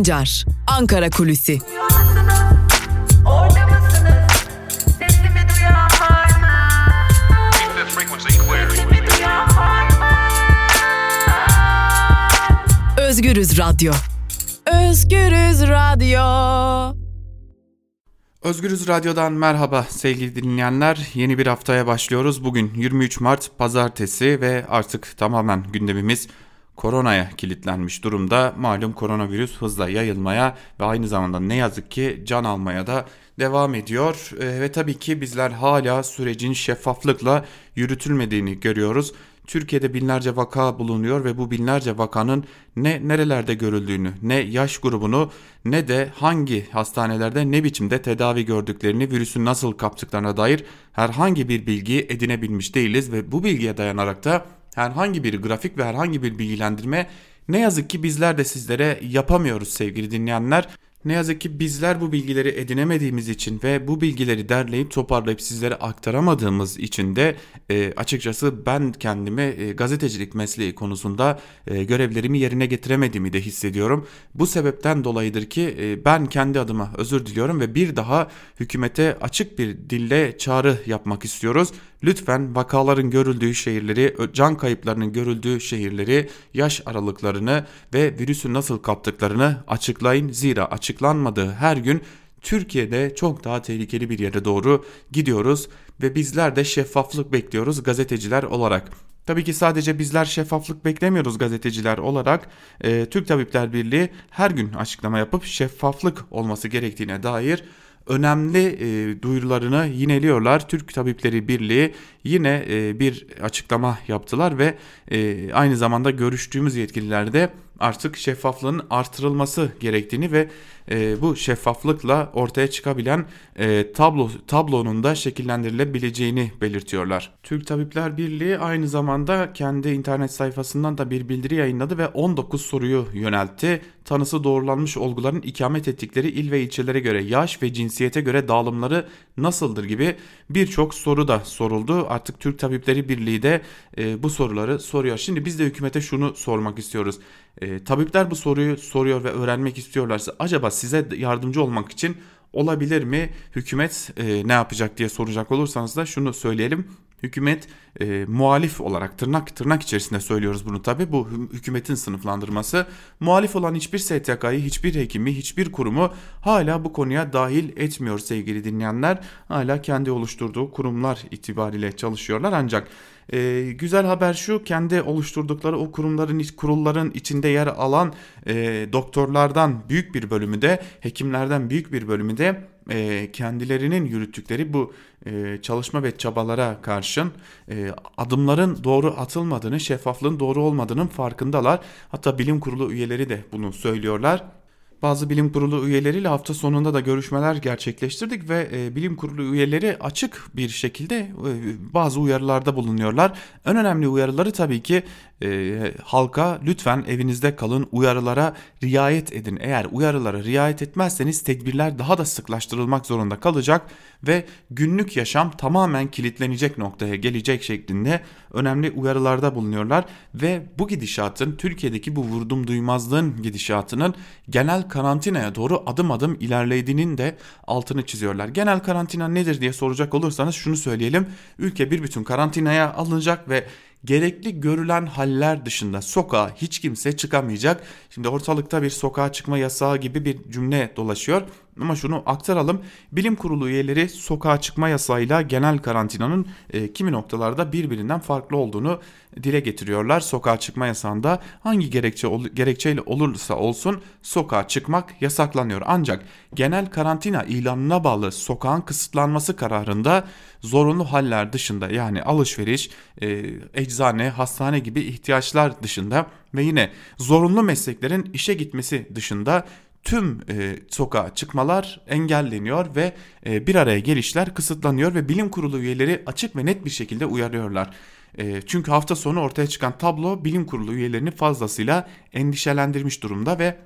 Sancar, Ankara Kulüsi. Özgürüz Radyo. Özgürüz Radyo. Özgürüz Radyo'dan merhaba sevgili dinleyenler. Yeni bir haftaya başlıyoruz. Bugün 23 Mart Pazartesi ve artık tamamen gündemimiz koronaya kilitlenmiş durumda. Malum koronavirüs hızla yayılmaya ve aynı zamanda ne yazık ki can almaya da devam ediyor. Ee, ve tabii ki bizler hala sürecin şeffaflıkla yürütülmediğini görüyoruz. Türkiye'de binlerce vaka bulunuyor ve bu binlerce vakanın ne nerelerde görüldüğünü, ne yaş grubunu ne de hangi hastanelerde ne biçimde tedavi gördüklerini, virüsün nasıl kaptıklarına dair herhangi bir bilgi edinebilmiş değiliz ve bu bilgiye dayanarak da herhangi bir grafik ve herhangi bir bilgilendirme ne yazık ki bizler de sizlere yapamıyoruz sevgili dinleyenler. Ne yazık ki bizler bu bilgileri edinemediğimiz için ve bu bilgileri derleyip toparlayıp sizlere aktaramadığımız için de e, açıkçası ben kendimi e, gazetecilik mesleği konusunda e, görevlerimi yerine getiremediğimi de hissediyorum. Bu sebepten dolayıdır ki e, ben kendi adıma özür diliyorum ve bir daha hükümete açık bir dille çağrı yapmak istiyoruz. Lütfen vakaların görüldüğü şehirleri, can kayıplarının görüldüğü şehirleri, yaş aralıklarını ve virüsü nasıl kaptıklarını açıklayın. Zira açıklanmadığı her gün Türkiye'de çok daha tehlikeli bir yere doğru gidiyoruz ve bizler de şeffaflık bekliyoruz gazeteciler olarak. Tabii ki sadece bizler şeffaflık beklemiyoruz gazeteciler olarak. Ee, Türk Tabipler Birliği her gün açıklama yapıp şeffaflık olması gerektiğine dair önemli e, duyurularını yineliyorlar. Türk Tabipleri Birliği yine e, bir açıklama yaptılar ve e, aynı zamanda görüştüğümüz yetkililer de artık şeffaflığın artırılması gerektiğini ve e, bu şeffaflıkla ortaya çıkabilen e, tablo tablonun da şekillendirilebileceğini belirtiyorlar. Türk Tabipler Birliği aynı zamanda kendi internet sayfasından da bir bildiri yayınladı ve 19 soruyu yöneltti. Tanısı doğrulanmış olguların ikamet ettikleri il ve ilçelere göre yaş ve cinsiyete göre dağılımları nasıldır gibi birçok soru da soruldu. Artık Türk Tabipleri Birliği de e, bu soruları soruyor. Şimdi biz de hükümete şunu sormak istiyoruz. E, tabipler bu soruyu soruyor ve öğrenmek istiyorlarsa acaba size yardımcı olmak için olabilir mi? Hükümet e, ne yapacak diye soracak olursanız da şunu söyleyelim. Hükümet e, muhalif olarak tırnak tırnak içerisinde söylüyoruz bunu tabi bu hükümetin sınıflandırması muhalif olan hiçbir STK'yı hiçbir hekimi hiçbir kurumu hala bu konuya dahil etmiyor sevgili dinleyenler hala kendi oluşturduğu kurumlar itibariyle çalışıyorlar ancak e, güzel haber şu kendi oluşturdukları o kurumların kurulların içinde yer alan e, doktorlardan büyük bir bölümü de hekimlerden büyük bir bölümü de e, kendilerinin yürüttükleri bu e, çalışma ve çabalara karşın e, adımların doğru atılmadığını, şeffaflığın doğru olmadığının farkındalar. Hatta bilim kurulu üyeleri de bunu söylüyorlar. Bazı bilim kurulu üyeleriyle hafta sonunda da görüşmeler gerçekleştirdik ve e, bilim kurulu üyeleri açık bir şekilde e, bazı uyarılarda bulunuyorlar. En önemli uyarıları tabii ki e, halka lütfen evinizde kalın uyarılara riayet edin. Eğer uyarılara riayet etmezseniz tedbirler daha da sıklaştırılmak zorunda kalacak ve günlük yaşam tamamen kilitlenecek noktaya gelecek şeklinde önemli uyarılarda bulunuyorlar ve bu gidişatın Türkiye'deki bu vurdum duymazlığın gidişatının genel karantinaya doğru adım adım ilerlediğinin de altını çiziyorlar. Genel karantina nedir diye soracak olursanız şunu söyleyelim. Ülke bir bütün karantinaya alınacak ve gerekli görülen haller dışında sokağa hiç kimse çıkamayacak. Şimdi ortalıkta bir sokağa çıkma yasağı gibi bir cümle dolaşıyor. Ama şunu aktaralım. Bilim kurulu üyeleri sokağa çıkma yasağıyla genel karantinanın e, kimi noktalarda birbirinden farklı olduğunu dile getiriyorlar. Sokağa çıkma yasağında hangi gerekçe gerekçeyle olursa olsun sokağa çıkmak yasaklanıyor. Ancak genel karantina ilanına bağlı sokağın kısıtlanması kararında zorunlu haller dışında yani alışveriş, e, eczane, hastane gibi ihtiyaçlar dışında ve yine zorunlu mesleklerin işe gitmesi dışında tüm e, sokağa çıkmalar engelleniyor ve e, bir araya gelişler kısıtlanıyor ve bilim kurulu üyeleri açık ve net bir şekilde uyarıyorlar. E, çünkü hafta sonu ortaya çıkan tablo bilim kurulu üyelerini fazlasıyla endişelendirmiş durumda ve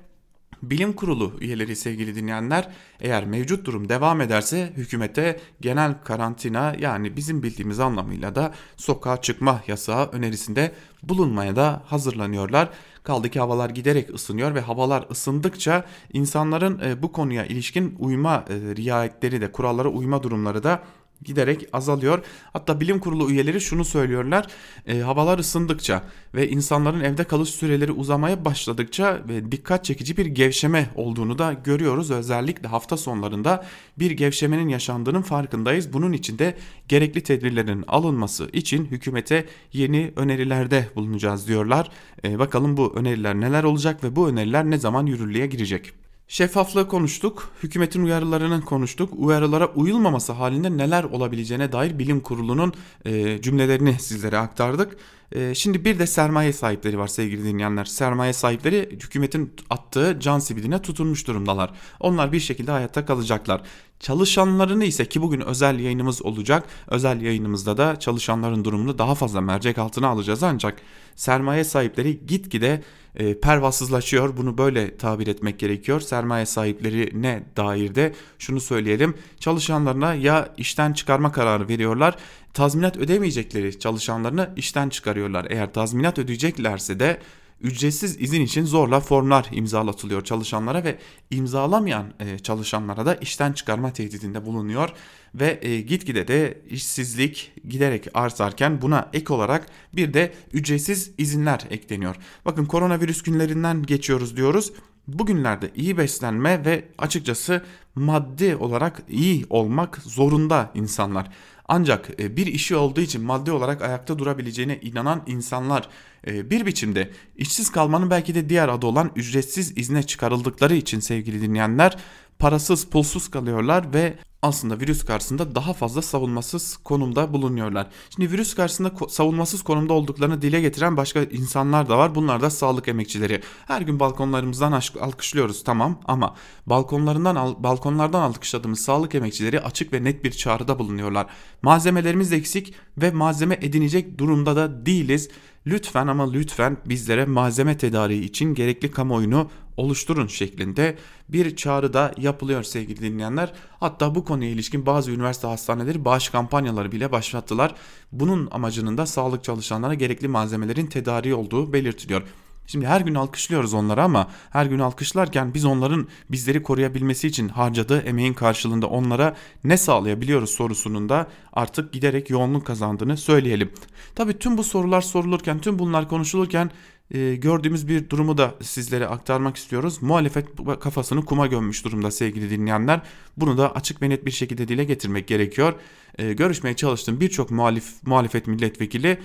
Bilim kurulu üyeleri sevgili dinleyenler eğer mevcut durum devam ederse hükümete genel karantina yani bizim bildiğimiz anlamıyla da sokağa çıkma yasağı önerisinde bulunmaya da hazırlanıyorlar. Kaldı ki havalar giderek ısınıyor ve havalar ısındıkça insanların e, bu konuya ilişkin uyma e, riayetleri de kurallara uyma durumları da giderek azalıyor. Hatta bilim kurulu üyeleri şunu söylüyorlar. E, havalar ısındıkça ve insanların evde kalış süreleri uzamaya başladıkça ve dikkat çekici bir gevşeme olduğunu da görüyoruz. Özellikle hafta sonlarında bir gevşemenin yaşandığının farkındayız. Bunun için de gerekli tedbirlerin alınması için hükümete yeni önerilerde bulunacağız diyorlar. E, bakalım bu öneriler neler olacak ve bu öneriler ne zaman yürürlüğe girecek? Şeffaflığı konuştuk, hükümetin uyarılarını konuştuk, uyarılara uyulmaması halinde neler olabileceğine dair bilim kurulunun e, cümlelerini sizlere aktardık. E, şimdi bir de sermaye sahipleri var sevgili dinleyenler. Sermaye sahipleri hükümetin attığı can sibidine tutunmuş durumdalar. Onlar bir şekilde hayatta kalacaklar. Çalışanlarını ise ki bugün özel yayınımız olacak. Özel yayınımızda da çalışanların durumunu daha fazla mercek altına alacağız ancak sermaye sahipleri gitgide e, pervasızlaşıyor. Bunu böyle tabir etmek gerekiyor. Sermaye sahiplerine dair de şunu söyleyelim. Çalışanlarına ya işten çıkarma kararı veriyorlar. Tazminat ödemeyecekleri çalışanlarını işten çıkarıyorlar. Eğer tazminat ödeyeceklerse de ücretsiz izin için zorla formlar imzalatılıyor çalışanlara ve imzalamayan e, çalışanlara da işten çıkarma tehdidinde bulunuyor ve e, gitgide de işsizlik giderek artarken buna ek olarak bir de ücretsiz izinler ekleniyor. Bakın koronavirüs günlerinden geçiyoruz diyoruz. Bugünlerde iyi beslenme ve açıkçası maddi olarak iyi olmak zorunda insanlar. Ancak e, bir işi olduğu için maddi olarak ayakta durabileceğine inanan insanlar e, bir biçimde işsiz kalmanın belki de diğer adı olan ücretsiz izne çıkarıldıkları için sevgili dinleyenler parasız pulsuz kalıyorlar ve aslında virüs karşısında daha fazla savunmasız konumda bulunuyorlar. Şimdi virüs karşısında savunmasız konumda olduklarını dile getiren başka insanlar da var. Bunlar da sağlık emekçileri. Her gün balkonlarımızdan alkışlıyoruz tamam ama balkonlarından balkonlardan alkışladığımız sağlık emekçileri açık ve net bir çağrıda bulunuyorlar. Malzemelerimiz eksik ve malzeme edinecek durumda da değiliz. Lütfen ama lütfen bizlere malzeme tedariği için gerekli kamuoyunu oluşturun şeklinde bir çağrı da yapılıyor sevgili dinleyenler. Hatta bu konuya ilişkin bazı üniversite hastaneleri bağış kampanyaları bile başlattılar. Bunun amacının da sağlık çalışanlarına gerekli malzemelerin tedariği olduğu belirtiliyor. Şimdi her gün alkışlıyoruz onları ama her gün alkışlarken biz onların bizleri koruyabilmesi için harcadığı emeğin karşılığında onlara ne sağlayabiliyoruz sorusunun da artık giderek yoğunluk kazandığını söyleyelim. Tabi tüm bu sorular sorulurken tüm bunlar konuşulurken e, gördüğümüz bir durumu da sizlere aktarmak istiyoruz. Muhalefet kafasını kuma gömmüş durumda sevgili dinleyenler. Bunu da açık ve net bir şekilde dile getirmek gerekiyor. E, görüşmeye çalıştığım birçok muhalif, muhalefet milletvekili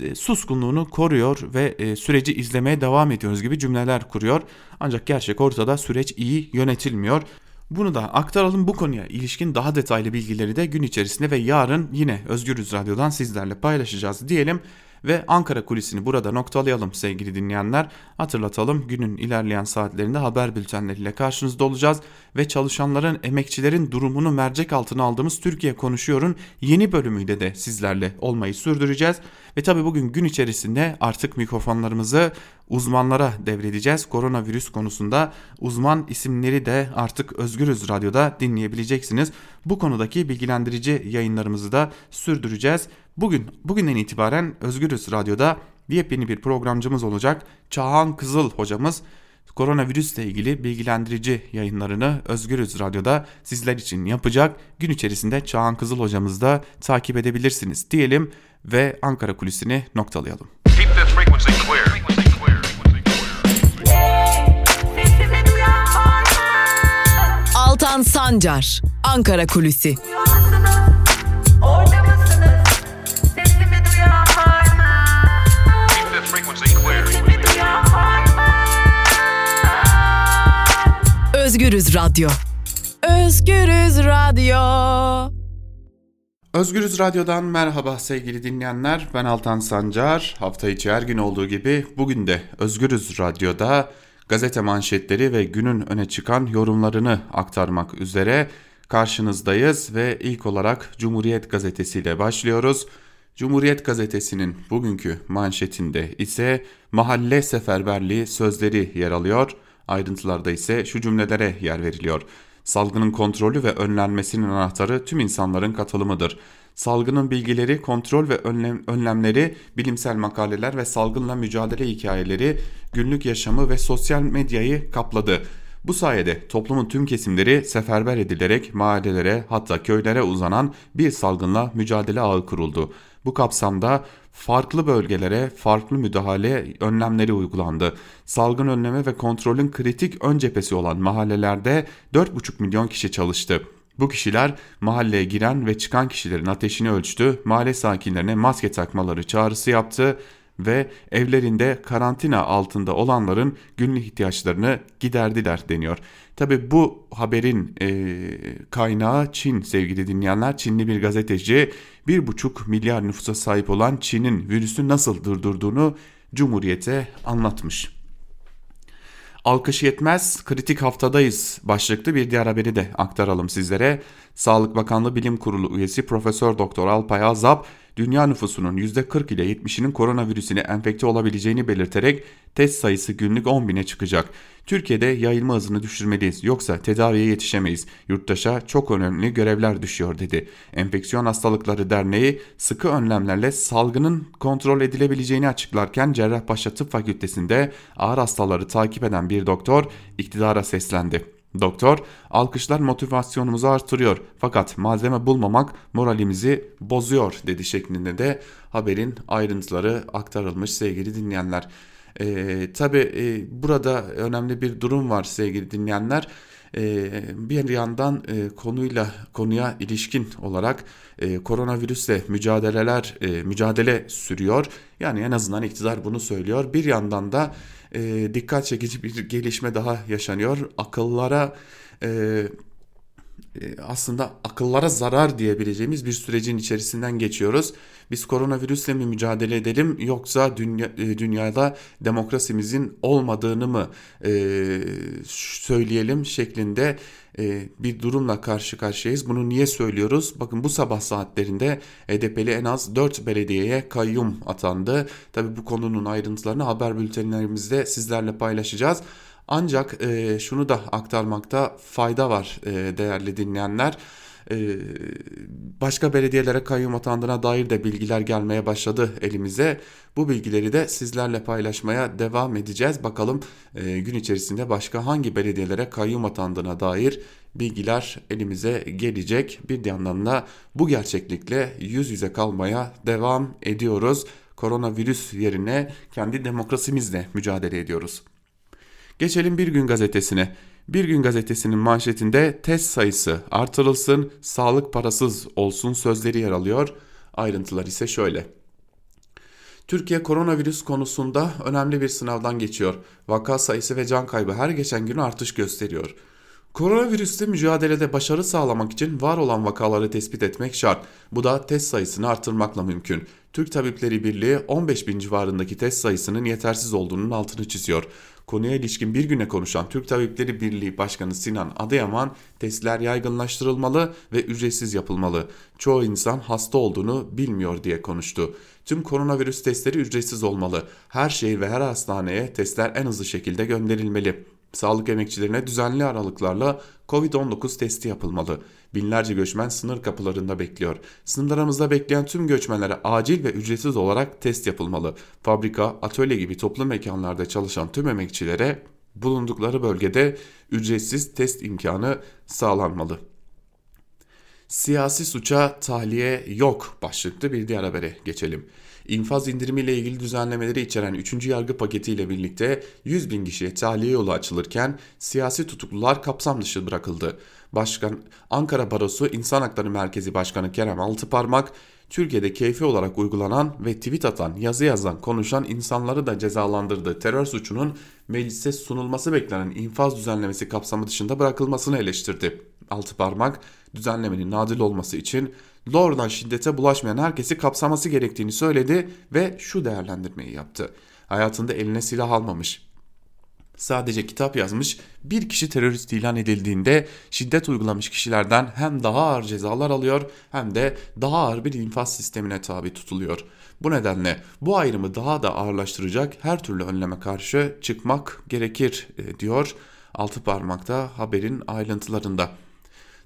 e, suskunluğunu koruyor ve e, süreci izlemeye devam ediyoruz gibi cümleler kuruyor. Ancak gerçek ortada süreç iyi yönetilmiyor. Bunu da aktaralım bu konuya ilişkin daha detaylı bilgileri de gün içerisinde ve yarın yine Özgürüz Radyo'dan sizlerle paylaşacağız diyelim ve Ankara kulisini burada noktalayalım sevgili dinleyenler. Hatırlatalım günün ilerleyen saatlerinde haber bültenleriyle karşınızda olacağız ve çalışanların, emekçilerin durumunu mercek altına aldığımız Türkiye Konuşuyor'un yeni bölümüyle de sizlerle olmayı sürdüreceğiz. Ve tabi bugün gün içerisinde artık mikrofonlarımızı uzmanlara devredeceğiz. Koronavirüs konusunda uzman isimleri de artık Özgürüz Radyo'da dinleyebileceksiniz. Bu konudaki bilgilendirici yayınlarımızı da sürdüreceğiz. Bugün bugünden itibaren Özgürüz Radyo'da yepyeni bir programcımız olacak. Çağhan Kızıl hocamız koronavirüsle ilgili bilgilendirici yayınlarını Özgürüz Radyo'da sizler için yapacak. Gün içerisinde Çağhan Kızıl hocamızı da takip edebilirsiniz diyelim ve Ankara kulisini noktalayalım. Keep frequency clear. Altan Sancar, Ankara Kulüsi. Özgürüz Radyo. Özgürüz Radyo. Özgürüz Radyo'dan merhaba sevgili dinleyenler. Ben Altan Sancar. Hafta içi her gün olduğu gibi bugün de Özgürüz Radyo'da gazete manşetleri ve günün öne çıkan yorumlarını aktarmak üzere karşınızdayız ve ilk olarak Cumhuriyet Gazetesi ile başlıyoruz. Cumhuriyet Gazetesi'nin bugünkü manşetinde ise mahalle seferberliği sözleri yer alıyor. Ayrıntılarda ise şu cümlelere yer veriliyor. Salgının kontrolü ve önlenmesinin anahtarı tüm insanların katılımıdır. Salgının bilgileri, kontrol ve önlem, önlemleri, bilimsel makaleler ve salgınla mücadele hikayeleri günlük yaşamı ve sosyal medyayı kapladı. Bu sayede toplumun tüm kesimleri seferber edilerek mahallelere hatta köylere uzanan bir salgınla mücadele ağı kuruldu. Bu kapsamda farklı bölgelere farklı müdahale önlemleri uygulandı. Salgın önleme ve kontrolün kritik ön cephesi olan mahallelerde 4,5 milyon kişi çalıştı. Bu kişiler mahalleye giren ve çıkan kişilerin ateşini ölçtü, mahalle sakinlerine maske takmaları çağrısı yaptı ve evlerinde karantina altında olanların günlük ihtiyaçlarını giderdiler deniyor. Tabi bu haberin e, kaynağı Çin sevgili dinleyenler. Çinli bir gazeteci 1,5 milyar nüfusa sahip olan Çin'in virüsü nasıl durdurduğunu Cumhuriyete anlatmış. Alkış yetmez, kritik haftadayız başlıklı bir diğer haberi de aktaralım sizlere. Sağlık Bakanlığı Bilim Kurulu üyesi Profesör Doktor Alpay Azap, dünya nüfusunun %40 ile 70'inin koronavirüsüne enfekte olabileceğini belirterek test sayısı günlük 10 bine çıkacak. Türkiye'de yayılma hızını düşürmeliyiz yoksa tedaviye yetişemeyiz. Yurttaşa çok önemli görevler düşüyor dedi. Enfeksiyon Hastalıkları Derneği sıkı önlemlerle salgının kontrol edilebileceğini açıklarken Cerrahpaşa Tıp Fakültesi'nde ağır hastaları takip eden bir doktor iktidara seslendi. Doktor, alkışlar motivasyonumuzu artırıyor fakat malzeme bulmamak moralimizi bozuyor dedi şeklinde de haberin ayrıntıları aktarılmış sevgili dinleyenler. Ee, Tabi e, burada önemli bir durum var sevgili dinleyenler. Ee, bir yandan e, konuyla konuya ilişkin olarak e, koronavirüsle mücadeleler e, mücadele sürüyor. Yani en azından iktidar bunu söylüyor. Bir yandan da e, dikkat çekici bir gelişme daha yaşanıyor. Akıllara e, e, aslında akıllara zarar diyebileceğimiz bir sürecin içerisinden geçiyoruz. Biz koronavirüsle mi mücadele edelim yoksa dünya, e, dünyada demokrasimizin olmadığını mı e, söyleyelim şeklinde e, bir durumla karşı karşıyayız. Bunu niye söylüyoruz? Bakın bu sabah saatlerinde HDP'li en az 4 belediyeye kayyum atandı. Tabi bu konunun ayrıntılarını haber bültenlerimizde sizlerle paylaşacağız. Ancak e, şunu da aktarmakta fayda var e, değerli dinleyenler. E, başka belediyelere kayyum atandığına dair de bilgiler gelmeye başladı elimize. Bu bilgileri de sizlerle paylaşmaya devam edeceğiz. Bakalım e, gün içerisinde başka hangi belediyelere kayyum atandığına dair bilgiler elimize gelecek. Bir yandan da bu gerçeklikle yüz yüze kalmaya devam ediyoruz. Koronavirüs yerine kendi demokrasimizle mücadele ediyoruz. Geçelim Bir Gün Gazetesi'ne. Bir Gün Gazetesi'nin manşetinde test sayısı artırılsın, sağlık parasız olsun sözleri yer alıyor. Ayrıntılar ise şöyle. Türkiye koronavirüs konusunda önemli bir sınavdan geçiyor. Vaka sayısı ve can kaybı her geçen gün artış gösteriyor. Koronavirüsle mücadelede başarı sağlamak için var olan vakaları tespit etmek şart. Bu da test sayısını artırmakla mümkün. Türk Tabipleri Birliği 15 bin civarındaki test sayısının yetersiz olduğunun altını çiziyor. Konuya ilişkin bir güne konuşan Türk Tabipleri Birliği Başkanı Sinan Adıyaman testler yaygınlaştırılmalı ve ücretsiz yapılmalı. Çoğu insan hasta olduğunu bilmiyor diye konuştu. Tüm koronavirüs testleri ücretsiz olmalı. Her şehir ve her hastaneye testler en hızlı şekilde gönderilmeli. Sağlık emekçilerine düzenli aralıklarla Covid-19 testi yapılmalı. Binlerce göçmen sınır kapılarında bekliyor. Sınırlarımızda bekleyen tüm göçmenlere acil ve ücretsiz olarak test yapılmalı. Fabrika, atölye gibi toplu mekanlarda çalışan tüm emekçilere bulundukları bölgede ücretsiz test imkanı sağlanmalı. Siyasi suça tahliye yok başlıklı bir diğer habere geçelim. İnfaz indirimiyle ilgili düzenlemeleri içeren 3. yargı paketiyle birlikte 100 bin kişiye tahliye yolu açılırken siyasi tutuklular kapsam dışı bırakıldı. Başkan Ankara Barosu İnsan Hakları Merkezi Başkanı Kerem Altıparmak, Türkiye'de keyfi olarak uygulanan ve tweet atan, yazı yazan, konuşan insanları da cezalandırdığı terör suçunun meclise sunulması beklenen infaz düzenlemesi kapsamı dışında bırakılmasını eleştirdi. Altıparmak, düzenlemenin adil olması için doğrudan şiddete bulaşmayan herkesi kapsaması gerektiğini söyledi ve şu değerlendirmeyi yaptı. Hayatında eline silah almamış, sadece kitap yazmış bir kişi terörist ilan edildiğinde şiddet uygulamış kişilerden hem daha ağır cezalar alıyor hem de daha ağır bir infaz sistemine tabi tutuluyor. Bu nedenle bu ayrımı daha da ağırlaştıracak her türlü önleme karşı çıkmak gerekir e, diyor altı parmakta haberin ayrıntılarında.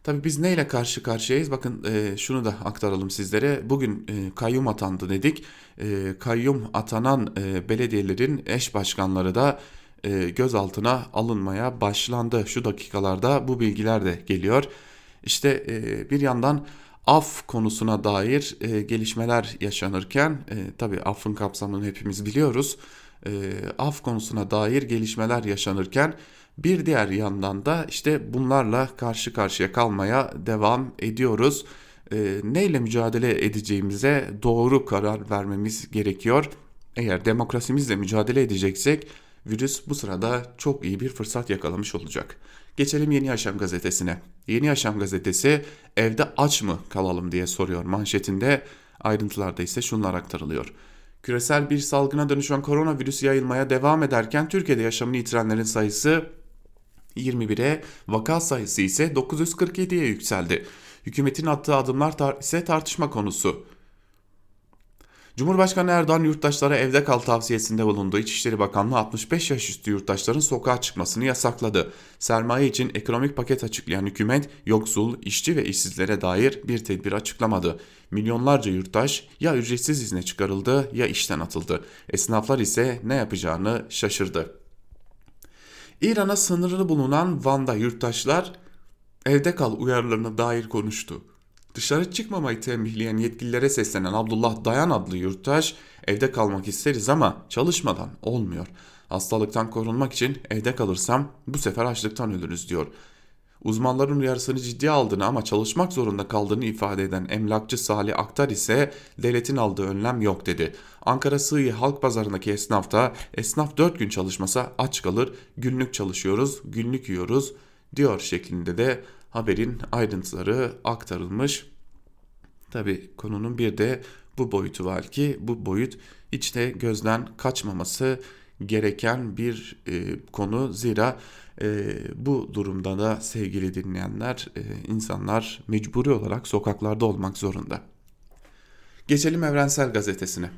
Tabii biz neyle karşı karşıyayız? Bakın e, şunu da aktaralım sizlere. Bugün e, kayyum atandı dedik. E, kayyum atanan e, belediyelerin eş başkanları da e, gözaltına alınmaya başlandı. Şu dakikalarda bu bilgiler de geliyor. İşte e, bir yandan af konusuna dair e, gelişmeler yaşanırken e, tabii affın kapsamını hepimiz biliyoruz. E, af konusuna dair gelişmeler yaşanırken bir diğer yandan da işte bunlarla karşı karşıya kalmaya devam ediyoruz. E, neyle mücadele edeceğimize doğru karar vermemiz gerekiyor. Eğer demokrasimizle mücadele edeceksek virüs bu sırada çok iyi bir fırsat yakalamış olacak. Geçelim Yeni Yaşam gazetesine. Yeni Yaşam gazetesi evde aç mı kalalım diye soruyor manşetinde. Ayrıntılarda ise şunlar aktarılıyor. Küresel bir salgına dönüşen koronavirüs yayılmaya devam ederken Türkiye'de yaşamını yitirenlerin sayısı 21'e, vaka sayısı ise 947'ye yükseldi. Hükümetin attığı adımlar tar ise tartışma konusu. Cumhurbaşkanı Erdoğan yurttaşlara evde kal tavsiyesinde bulundu. İçişleri Bakanlığı 65 yaş üstü yurttaşların sokağa çıkmasını yasakladı. Sermaye için ekonomik paket açıklayan hükümet yoksul, işçi ve işsizlere dair bir tedbir açıklamadı. Milyonlarca yurttaş ya ücretsiz izne çıkarıldı ya işten atıldı. Esnaflar ise ne yapacağını şaşırdı. İran'a sınırlı bulunan Van'da yurttaşlar evde kal uyarılarına dair konuştu. Dışarı çıkmamayı tembihleyen yetkililere seslenen Abdullah Dayan adlı yurttaş evde kalmak isteriz ama çalışmadan olmuyor. Hastalıktan korunmak için evde kalırsam bu sefer açlıktan ölürüz diyor. Uzmanların uyarısını ciddiye aldığını ama çalışmak zorunda kaldığını ifade eden emlakçı Salih Aktar ise devletin aldığı önlem yok dedi. Ankara Sığıyı Halk Pazarı'ndaki esnaf da esnaf 4 gün çalışmasa aç kalır, günlük çalışıyoruz, günlük yiyoruz diyor şeklinde de haberin ayrıntıları aktarılmış. Tabi konunun bir de bu boyutu var ki bu boyut hiç de gözden kaçmaması gereken bir e, konu zira e, bu durumda da sevgili dinleyenler e, insanlar mecburi olarak sokaklarda olmak zorunda. Geçelim Evrensel Gazetesi'ne.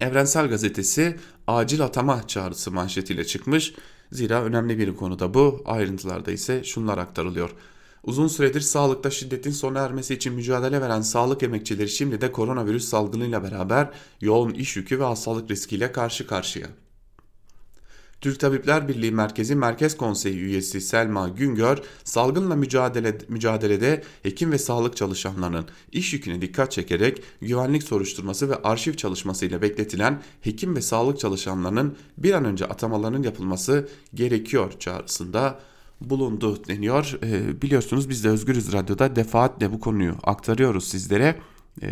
Evrensel Gazetesi acil atama çağrısı manşetiyle çıkmış. Zira önemli bir konuda bu. Ayrıntılarda ise şunlar aktarılıyor. Uzun süredir sağlıkta şiddetin sona ermesi için mücadele veren sağlık emekçileri şimdi de koronavirüs salgınıyla beraber yoğun iş yükü ve hastalık riskiyle karşı karşıya. Türk Tabipler Birliği Merkezi Merkez Konseyi üyesi Selma Güngör, salgınla mücadele, mücadelede hekim ve sağlık çalışanlarının iş yüküne dikkat çekerek güvenlik soruşturması ve arşiv çalışmasıyla bekletilen hekim ve sağlık çalışanlarının bir an önce atamalarının yapılması gerekiyor çağrısında bulundu deniyor. E, biliyorsunuz biz de Özgürüz Radyo'da defaatle bu konuyu aktarıyoruz sizlere. E,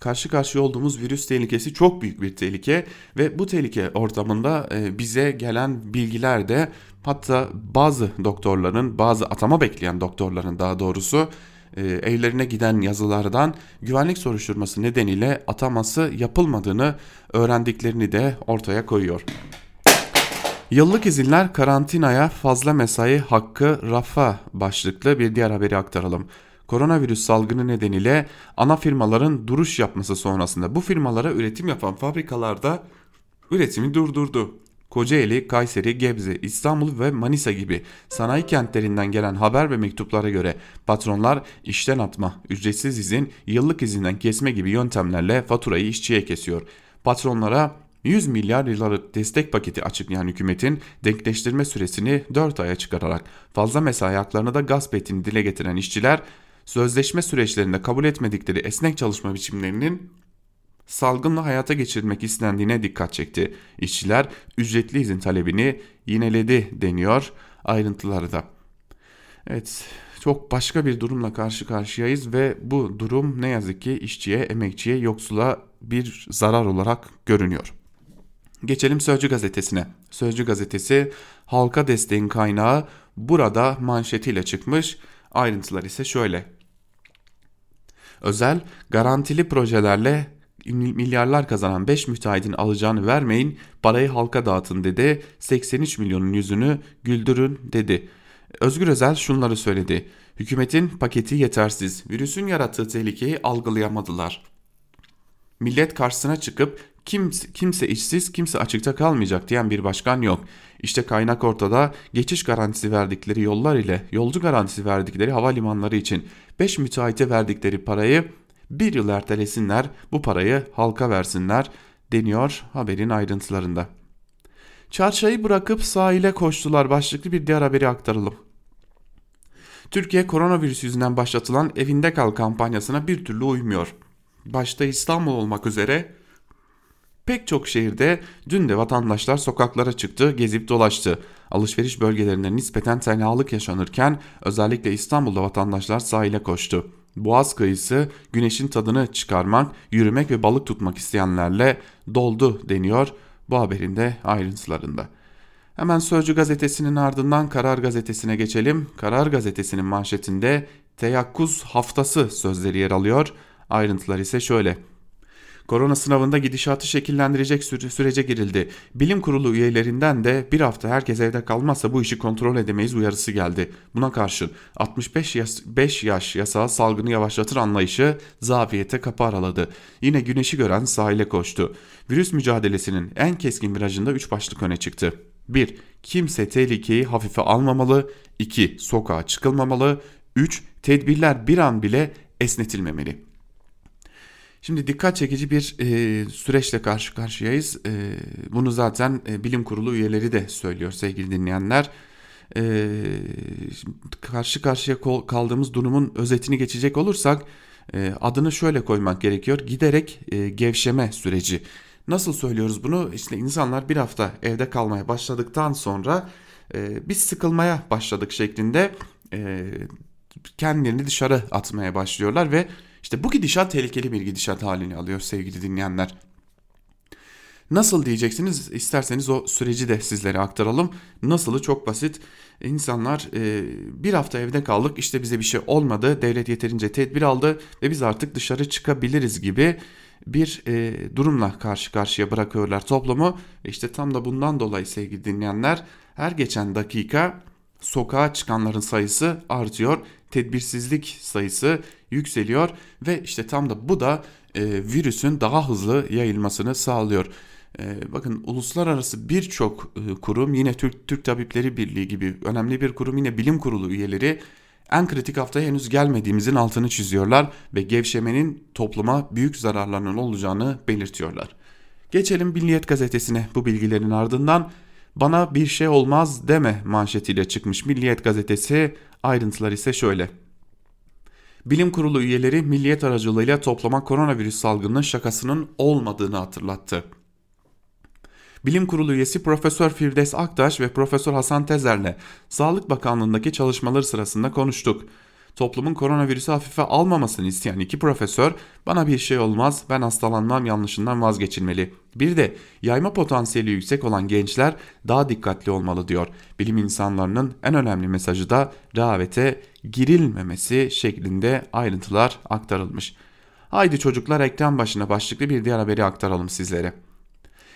karşı karşıya olduğumuz virüs tehlikesi çok büyük bir tehlike ve bu tehlike ortamında e, bize gelen bilgiler de hatta bazı doktorların bazı atama bekleyen doktorların daha doğrusu e, evlerine giden yazılardan güvenlik soruşturması nedeniyle ataması yapılmadığını öğrendiklerini de ortaya koyuyor. Yıllık izinler karantinaya fazla mesai hakkı rafa başlıklı bir diğer haberi aktaralım. Koronavirüs salgını nedeniyle ana firmaların duruş yapması sonrasında bu firmalara üretim yapan fabrikalarda üretimi durdurdu. Kocaeli, Kayseri, Gebze, İstanbul ve Manisa gibi sanayi kentlerinden gelen haber ve mektuplara göre patronlar işten atma, ücretsiz izin, yıllık izinden kesme gibi yöntemlerle faturayı işçiye kesiyor. Patronlara 100 milyar liralık destek paketi açıklayan hükümetin denkleştirme süresini 4 aya çıkararak fazla mesai haklarını da gasp ettiğini dile getiren işçiler sözleşme süreçlerinde kabul etmedikleri esnek çalışma biçimlerinin salgınla hayata geçirilmek istendiğine dikkat çekti. İşçiler ücretli izin talebini yineledi deniyor ayrıntıları da. Evet çok başka bir durumla karşı karşıyayız ve bu durum ne yazık ki işçiye, emekçiye, yoksula bir zarar olarak görünüyor. Geçelim Sözcü gazetesine. Sözcü gazetesi halka desteğin kaynağı burada manşetiyle çıkmış. Ayrıntılar ise şöyle. Özel garantili projelerle milyarlar kazanan 5 müteahhidin alacağını vermeyin parayı halka dağıtın dedi. 83 milyonun yüzünü güldürün dedi. Özgür Özel şunları söyledi. Hükümetin paketi yetersiz. Virüsün yarattığı tehlikeyi algılayamadılar. Millet karşısına çıkıp kimse, kimse işsiz kimse açıkta kalmayacak diyen bir başkan yok. İşte kaynak ortada geçiş garantisi verdikleri yollar ile yolcu garantisi verdikleri havalimanları için 5 müteahhite verdikleri parayı bir yıl ertelesinler bu parayı halka versinler deniyor haberin ayrıntılarında. Çarşayı bırakıp sahile koştular başlıklı bir diğer haberi aktaralım. Türkiye koronavirüs yüzünden başlatılan evinde kal kampanyasına bir türlü uymuyor. Başta İstanbul olmak üzere Pek çok şehirde dün de vatandaşlar sokaklara çıktı, gezip dolaştı. Alışveriş bölgelerinde nispeten tenhalık yaşanırken özellikle İstanbul'da vatandaşlar sahile koştu. Boğaz kıyısı güneşin tadını çıkarmak, yürümek ve balık tutmak isteyenlerle doldu deniyor bu haberin de ayrıntılarında. Hemen Sözcü gazetesinin ardından Karar gazetesine geçelim. Karar gazetesinin manşetinde teyakkuz haftası sözleri yer alıyor. Ayrıntılar ise şöyle. Korona sınavında gidişatı şekillendirecek süre, sürece girildi. Bilim kurulu üyelerinden de bir hafta herkes evde kalmazsa bu işi kontrol edemeyiz uyarısı geldi. Buna karşın 65 yaş, 5 yaş yasağı salgını yavaşlatır anlayışı zafiyete kapı araladı. Yine güneşi gören sahile koştu. Virüs mücadelesinin en keskin virajında 3 başlık öne çıktı. 1. Kimse tehlikeyi hafife almamalı. 2. Sokağa çıkılmamalı. 3. Tedbirler bir an bile esnetilmemeli. Şimdi dikkat çekici bir e, süreçle karşı karşıyayız. E, bunu zaten e, bilim kurulu üyeleri de söylüyor sevgili dinleyenler. E, karşı karşıya kaldığımız durumun özetini geçecek olursak e, adını şöyle koymak gerekiyor. Giderek e, gevşeme süreci. Nasıl söylüyoruz bunu? İşte insanlar bir hafta evde kalmaya başladıktan sonra e, biz sıkılmaya başladık şeklinde e, kendilerini dışarı atmaya başlıyorlar ve işte bu gidişat tehlikeli bir gidişat halini alıyor sevgili dinleyenler. Nasıl diyeceksiniz isterseniz o süreci de sizlere aktaralım. Nasılı çok basit. İnsanlar e, bir hafta evde kaldık işte bize bir şey olmadı. Devlet yeterince tedbir aldı ve biz artık dışarı çıkabiliriz gibi bir e, durumla karşı karşıya bırakıyorlar toplumu. İşte tam da bundan dolayı sevgili dinleyenler her geçen dakika sokağa çıkanların sayısı artıyor. Tedbirsizlik sayısı yükseliyor ve işte tam da bu da e, virüsün daha hızlı yayılmasını sağlıyor. E, bakın uluslararası birçok e, kurum yine Türk Türk Tabipleri Birliği gibi önemli bir kurum yine bilim kurulu üyeleri en kritik haftaya henüz gelmediğimizin altını çiziyorlar ve gevşemenin topluma büyük zararlarının olacağını belirtiyorlar. Geçelim Milliyet gazetesine bu bilgilerin ardından bana bir şey olmaz deme manşetiyle çıkmış Milliyet gazetesi ayrıntılar ise şöyle. Bilim kurulu üyeleri milliyet aracılığıyla toplama koronavirüs salgının şakasının olmadığını hatırlattı. Bilim Kurulu üyesi Profesör Firdevs Aktaş ve Profesör Hasan Tezer'le Sağlık Bakanlığı'ndaki çalışmaları sırasında konuştuk. Toplumun koronavirüsü hafife almamasını isteyen iki profesör bana bir şey olmaz ben hastalanmam yanlışından vazgeçilmeli. Bir de yayma potansiyeli yüksek olan gençler daha dikkatli olmalı diyor. Bilim insanlarının en önemli mesajı da rehavete girilmemesi şeklinde ayrıntılar aktarılmış. Haydi çocuklar ekran başına başlıklı bir diğer haberi aktaralım sizlere.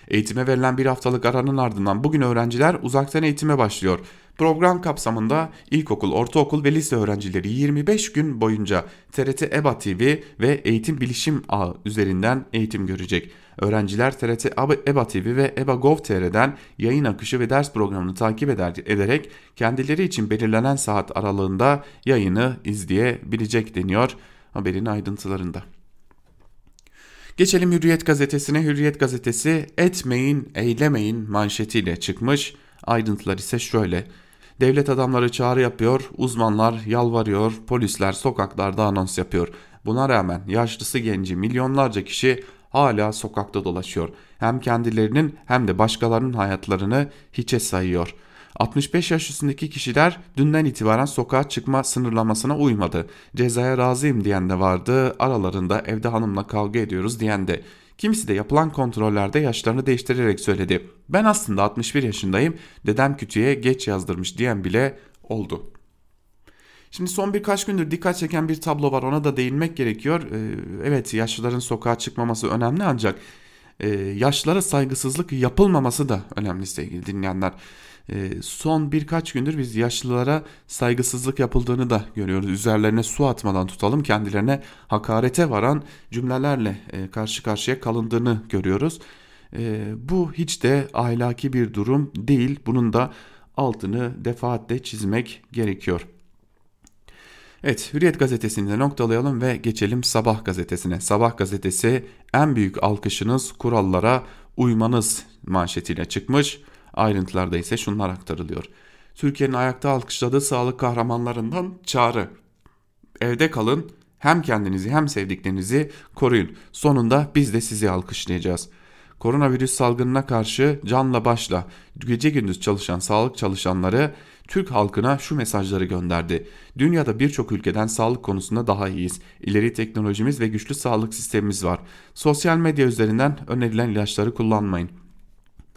Eğitime verilen bir haftalık aranın ardından bugün öğrenciler uzaktan eğitime başlıyor. Program kapsamında ilkokul, ortaokul ve lise öğrencileri 25 gün boyunca TRT EBA TV ve Eğitim Bilişim Ağı üzerinden eğitim görecek. Öğrenciler TRT EBA TV ve EBA Gov.tr'den yayın akışı ve ders programını takip eder, ederek kendileri için belirlenen saat aralığında yayını izleyebilecek deniyor haberin ayrıntılarında. Geçelim Hürriyet gazetesine. Hürriyet gazetesi etmeyin, eylemeyin manşetiyle çıkmış. Ayrıntılar ise şöyle. Devlet adamları çağrı yapıyor, uzmanlar yalvarıyor, polisler sokaklarda anons yapıyor. Buna rağmen yaşlısı genci milyonlarca kişi hala sokakta dolaşıyor. Hem kendilerinin hem de başkalarının hayatlarını hiçe sayıyor.'' 65 yaş üstündeki kişiler dünden itibaren sokağa çıkma sınırlamasına uymadı. Cezaya razıyım diyen de vardı. Aralarında evde hanımla kavga ediyoruz diyen de. Kimisi de yapılan kontrollerde yaşlarını değiştirerek söyledi. Ben aslında 61 yaşındayım. Dedem kütüğe geç yazdırmış diyen bile oldu. Şimdi son birkaç gündür dikkat çeken bir tablo var ona da değinmek gerekiyor. Ee, evet yaşlıların sokağa çıkmaması önemli ancak e, yaşlılara saygısızlık yapılmaması da önemli sevgili dinleyenler. Ee, son birkaç gündür biz yaşlılara saygısızlık yapıldığını da görüyoruz. Üzerlerine su atmadan tutalım kendilerine hakarete varan cümlelerle e, karşı karşıya kalındığını görüyoruz. E, bu hiç de ahlaki bir durum değil. Bunun da altını defaatle çizmek gerekiyor. Evet Hürriyet gazetesini de noktalayalım ve geçelim Sabah gazetesine. Sabah gazetesi en büyük alkışınız kurallara uymanız manşetiyle çıkmış. Ayrıntılarda ise şunlar aktarılıyor. Türkiye'nin ayakta alkışladığı sağlık kahramanlarından çağrı. Evde kalın, hem kendinizi hem sevdiklerinizi koruyun. Sonunda biz de sizi alkışlayacağız. Koronavirüs salgınına karşı canla başla gece gündüz çalışan sağlık çalışanları Türk halkına şu mesajları gönderdi. Dünyada birçok ülkeden sağlık konusunda daha iyiyiz. İleri teknolojimiz ve güçlü sağlık sistemimiz var. Sosyal medya üzerinden önerilen ilaçları kullanmayın.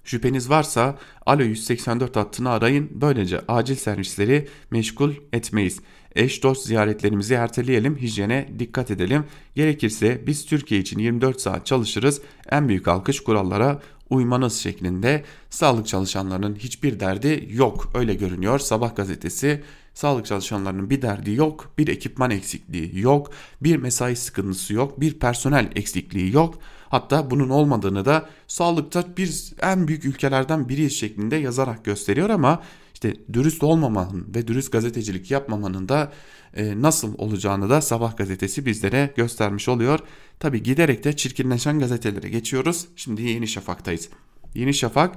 Şüpheniz varsa Alo 184 hattını arayın. Böylece acil servisleri meşgul etmeyiz. Eş dost ziyaretlerimizi erteleyelim, hijyene dikkat edelim. Gerekirse biz Türkiye için 24 saat çalışırız. En büyük alkış kurallara uymanız şeklinde sağlık çalışanlarının hiçbir derdi yok. Öyle görünüyor. Sabah gazetesi sağlık çalışanlarının bir derdi yok, bir ekipman eksikliği yok, bir mesai sıkıntısı yok, bir personel eksikliği yok. Hatta bunun olmadığını da sağlıkta bir en büyük ülkelerden biri şeklinde yazarak gösteriyor ama işte dürüst olmamanın ve dürüst gazetecilik yapmamanın da e, nasıl olacağını da Sabah gazetesi bizlere göstermiş oluyor. Tabi giderek de çirkinleşen gazetelere geçiyoruz. Şimdi Yeni Şafak'tayız. Yeni Şafak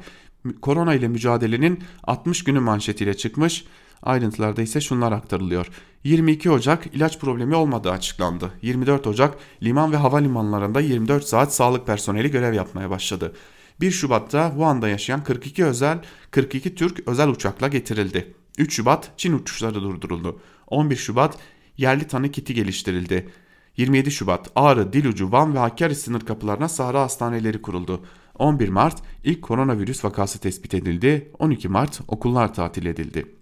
korona ile mücadelenin 60 günü manşetiyle çıkmış. Ayrıntılarda ise şunlar aktarılıyor. 22 Ocak ilaç problemi olmadığı açıklandı. 24 Ocak liman ve havalimanlarında 24 saat sağlık personeli görev yapmaya başladı. 1 Şubat'ta Wuhan'da yaşayan 42 özel 42 Türk özel uçakla getirildi. 3 Şubat Çin uçuşları durduruldu. 11 Şubat yerli tanı kiti geliştirildi. 27 Şubat Ağrı, Dilucu, Van ve Hakkari sınır kapılarına Sahra hastaneleri kuruldu. 11 Mart ilk koronavirüs vakası tespit edildi. 12 Mart okullar tatil edildi.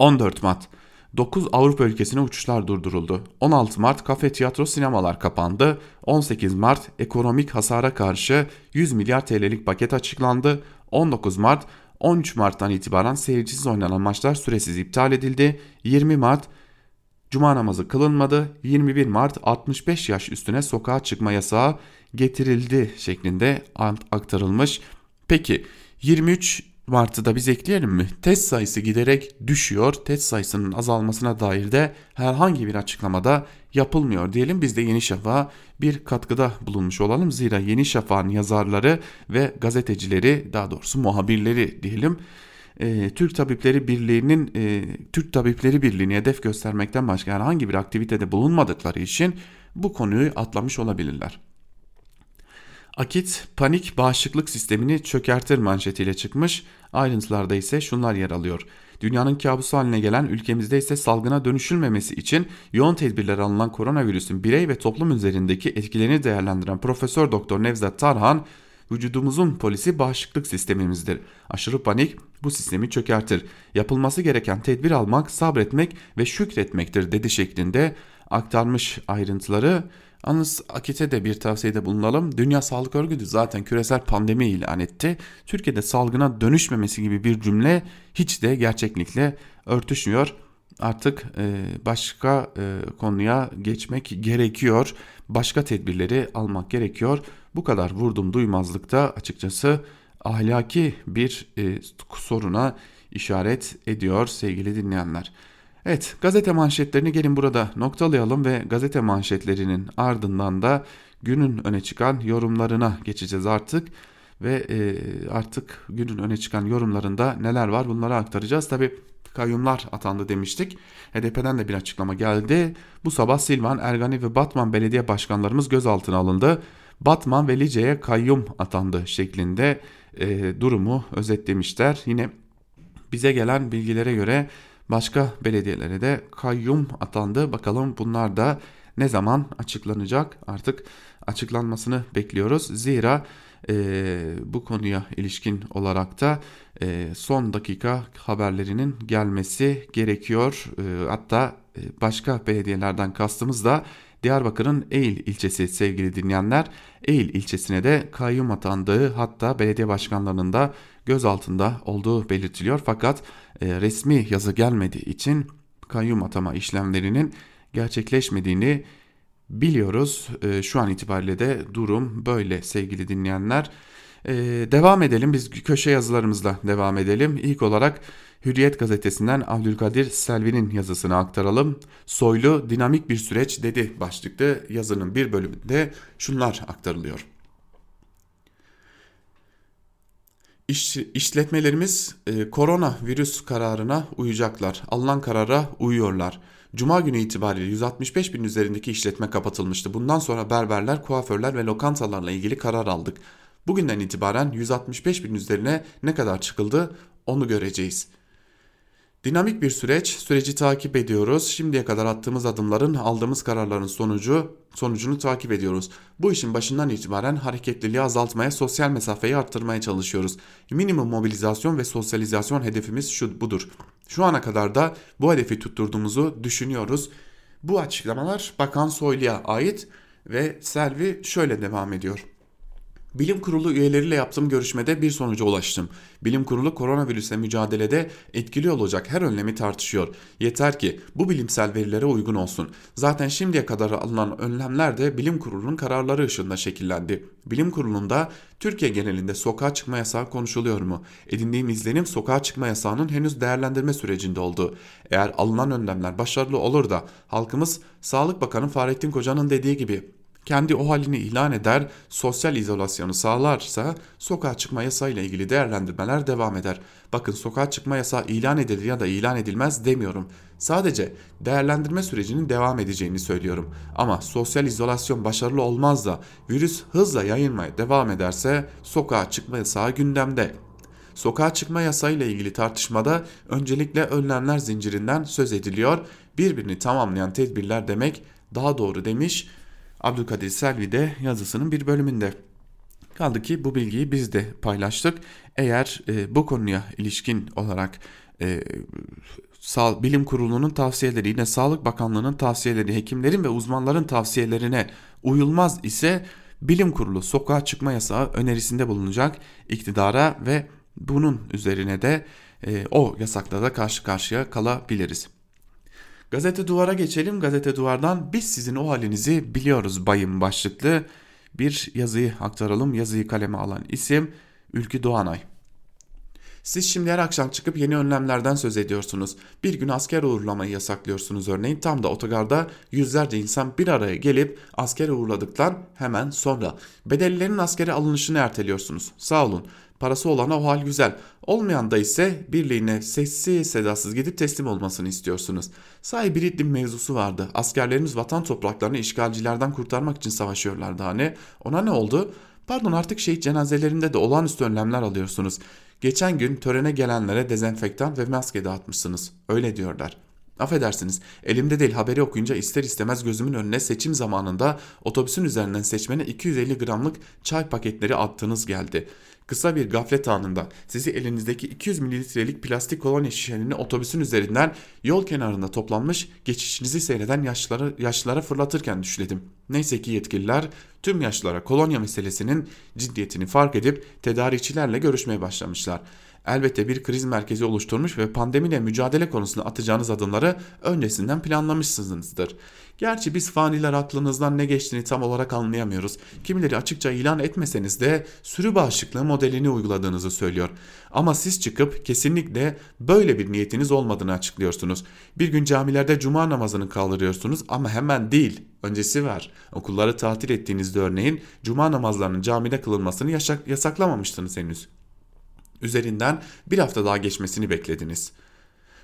14 Mart 9 Avrupa ülkesine uçuşlar durduruldu. 16 Mart kafe, tiyatro, sinemalar kapandı. 18 Mart ekonomik hasara karşı 100 milyar TL'lik paket açıklandı. 19 Mart 13 Mart'tan itibaren seyircisiz oynanan maçlar süresiz iptal edildi. 20 Mart Cuma namazı kılınmadı. 21 Mart 65 yaş üstüne sokağa çıkma yasağı getirildi şeklinde aktarılmış. Peki 23 Mart'ı biz ekleyelim mi? Test sayısı giderek düşüyor. Test sayısının azalmasına dair de herhangi bir açıklamada yapılmıyor diyelim. Biz de Yeni Şafak'a bir katkıda bulunmuş olalım. Zira Yeni Şafak'ın yazarları ve gazetecileri daha doğrusu muhabirleri diyelim. E, Türk Tabipleri Birliği'nin e, Türk Tabipleri Birliği'ne hedef göstermekten başka herhangi bir aktivitede bulunmadıkları için bu konuyu atlamış olabilirler. Akit panik bağışıklık sistemini çökertir manşetiyle çıkmış. Ayrıntılarda ise şunlar yer alıyor. Dünyanın kabusu haline gelen ülkemizde ise salgına dönüşülmemesi için yoğun tedbirler alınan koronavirüsün birey ve toplum üzerindeki etkilerini değerlendiren Profesör Doktor Nevzat Tarhan vücudumuzun polisi bağışıklık sistemimizdir. Aşırı panik bu sistemi çökertir. Yapılması gereken tedbir almak, sabretmek ve şükretmektir dedi şeklinde aktarmış ayrıntıları. Yalnız Akit'e de bir tavsiyede bulunalım. Dünya Sağlık Örgütü zaten küresel pandemi ilan etti. Türkiye'de salgına dönüşmemesi gibi bir cümle hiç de gerçeklikle örtüşmüyor. Artık e, başka e, konuya geçmek gerekiyor. Başka tedbirleri almak gerekiyor. Bu kadar vurdum duymazlıkta açıkçası ahlaki bir e, soruna işaret ediyor sevgili dinleyenler. Evet gazete manşetlerini gelin burada noktalayalım ve gazete manşetlerinin ardından da günün öne çıkan yorumlarına geçeceğiz artık. Ve e, artık günün öne çıkan yorumlarında neler var bunları aktaracağız. Tabi kayyumlar atandı demiştik. HDP'den de bir açıklama geldi. Bu sabah Silvan, Ergani ve Batman belediye başkanlarımız gözaltına alındı. Batman ve Lice'ye kayyum atandı şeklinde e, durumu özetlemişler. Yine bize gelen bilgilere göre başka belediyelere de kayyum atandı. Bakalım bunlar da ne zaman açıklanacak? Artık açıklanmasını bekliyoruz. Zira e, bu konuya ilişkin olarak da e, son dakika haberlerinin gelmesi gerekiyor. E, hatta e, başka belediyelerden kastımız da Diyarbakır'ın Eğil ilçesi sevgili dinleyenler. Eğil ilçesine de kayyum atandığı hatta belediye başkanlarının da gözaltında olduğu belirtiliyor. Fakat resmi yazı gelmediği için kayyum atama işlemlerinin gerçekleşmediğini biliyoruz. E, şu an itibariyle de durum böyle sevgili dinleyenler. E, devam edelim biz köşe yazılarımızla devam edelim. İlk olarak Hürriyet gazetesinden Abdülkadir Selvi'nin yazısını aktaralım. Soylu dinamik bir süreç dedi başlıklı yazının bir bölümünde şunlar aktarılıyor. İş, işletmelerimiz e, korona virüs kararına uyacaklar. Alınan karara uyuyorlar. Cuma günü itibariyle 165 bin üzerindeki işletme kapatılmıştı. Bundan sonra berberler, kuaförler ve lokantalarla ilgili karar aldık. Bugünden itibaren 165 bin üzerine ne kadar çıkıldı onu göreceğiz.'' Dinamik bir süreç, süreci takip ediyoruz. Şimdiye kadar attığımız adımların, aldığımız kararların sonucu, sonucunu takip ediyoruz. Bu işin başından itibaren hareketliliği azaltmaya, sosyal mesafeyi arttırmaya çalışıyoruz. Minimum mobilizasyon ve sosyalizasyon hedefimiz şu budur. Şu ana kadar da bu hedefi tutturduğumuzu düşünüyoruz. Bu açıklamalar Bakan Soylu'ya ait ve Selvi şöyle devam ediyor. Bilim kurulu üyeleriyle yaptığım görüşmede bir sonuca ulaştım. Bilim kurulu koronavirüse mücadelede etkili olacak her önlemi tartışıyor. Yeter ki bu bilimsel verilere uygun olsun. Zaten şimdiye kadar alınan önlemler de bilim kurulunun kararları ışığında şekillendi. Bilim kurulunda Türkiye genelinde sokağa çıkma yasağı konuşuluyor mu? Edindiğim izlenim sokağa çıkma yasağının henüz değerlendirme sürecinde oldu. Eğer alınan önlemler başarılı olur da halkımız Sağlık Bakanı Fahrettin Koca'nın dediği gibi kendi o halini ilan eder, sosyal izolasyonu sağlarsa sokağa çıkma yasayla ilgili değerlendirmeler devam eder. Bakın sokağa çıkma yasağı ilan edilir ya da ilan edilmez demiyorum. Sadece değerlendirme sürecinin devam edeceğini söylüyorum. Ama sosyal izolasyon başarılı olmaz da virüs hızla yayılmaya devam ederse sokağa çıkma yasağı gündemde. Sokağa çıkma yasayla ilgili tartışmada öncelikle önlemler zincirinden söz ediliyor. Birbirini tamamlayan tedbirler demek daha doğru demiş Abdülkadir Selvi de yazısının bir bölümünde. Kaldı ki bu bilgiyi biz de paylaştık. Eğer e, bu konuya ilişkin olarak e, Sağ, Bilim Kurulu'nun tavsiyeleri yine Sağlık Bakanlığı'nın tavsiyeleri, hekimlerin ve uzmanların tavsiyelerine uyulmaz ise Bilim Kurulu sokağa çıkma yasağı önerisinde bulunacak iktidara ve bunun üzerine de e, o yasakla da karşı karşıya kalabiliriz. Gazete Duvar'a geçelim. Gazete Duvar'dan biz sizin o halinizi biliyoruz bayım başlıklı bir yazıyı aktaralım. Yazıyı kaleme alan isim Ülkü Doğanay. Siz şimdi her akşam çıkıp yeni önlemlerden söz ediyorsunuz. Bir gün asker uğurlamayı yasaklıyorsunuz örneğin. Tam da otogarda yüzlerce insan bir araya gelip asker uğurladıktan hemen sonra. Bedellilerin askere alınışını erteliyorsunuz. Sağ olun. Parası olana o hal güzel. Olmayan da ise birliğine sessiz sedasız gidip teslim olmasını istiyorsunuz. Sahi bir iddim mevzusu vardı. Askerlerimiz vatan topraklarını işgalcilerden kurtarmak için savaşıyorlardı hani. Ona ne oldu? Pardon artık şehit cenazelerinde de olağanüstü önlemler alıyorsunuz. Geçen gün törene gelenlere dezenfektan ve maske dağıtmışsınız. Öyle diyorlar. Affedersiniz elimde değil haberi okuyunca ister istemez gözümün önüne seçim zamanında otobüsün üzerinden seçmene 250 gramlık çay paketleri attığınız geldi. Kısa bir gaflet anında sizi elinizdeki 200 mililitrelik plastik kolonya şişelerini otobüsün üzerinden yol kenarında toplanmış geçişinizi seyreden yaşlılara, yaşlılara fırlatırken düşledim. Neyse ki yetkililer tüm yaşlılara kolonya meselesinin ciddiyetini fark edip tedarikçilerle görüşmeye başlamışlar elbette bir kriz merkezi oluşturmuş ve pandemiyle mücadele konusunda atacağınız adımları öncesinden planlamışsınızdır. Gerçi biz faniler aklınızdan ne geçtiğini tam olarak anlayamıyoruz. Kimileri açıkça ilan etmeseniz de sürü bağışıklığı modelini uyguladığınızı söylüyor. Ama siz çıkıp kesinlikle böyle bir niyetiniz olmadığını açıklıyorsunuz. Bir gün camilerde cuma namazını kaldırıyorsunuz ama hemen değil. Öncesi var. Okulları tatil ettiğinizde örneğin cuma namazlarının camide kılınmasını yasak yasaklamamıştınız henüz. Üzerinden bir hafta daha geçmesini beklediniz.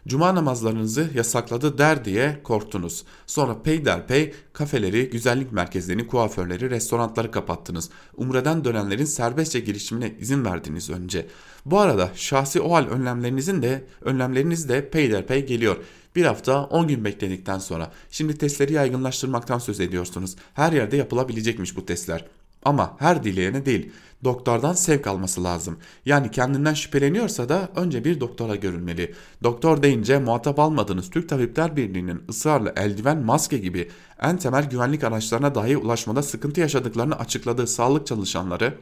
Cuma namazlarınızı yasakladı der diye korktunuz. Sonra peyderpey kafeleri, güzellik merkezlerini, kuaförleri, restoranları kapattınız. Umre'den dönenlerin serbestçe girişimine izin verdiniz önce. Bu arada şahsi o önlemlerinizin de önlemleriniz de peyderpey geliyor. Bir hafta 10 gün bekledikten sonra şimdi testleri yaygınlaştırmaktan söz ediyorsunuz. Her yerde yapılabilecekmiş bu testler. Ama her dileyene değil. Doktordan sevk alması lazım. Yani kendinden şüpheleniyorsa da önce bir doktora görülmeli. Doktor deyince muhatap almadığınız Türk Tabipler Birliği'nin ısrarla eldiven, maske gibi en temel güvenlik araçlarına dahi ulaşmada sıkıntı yaşadıklarını açıkladığı sağlık çalışanları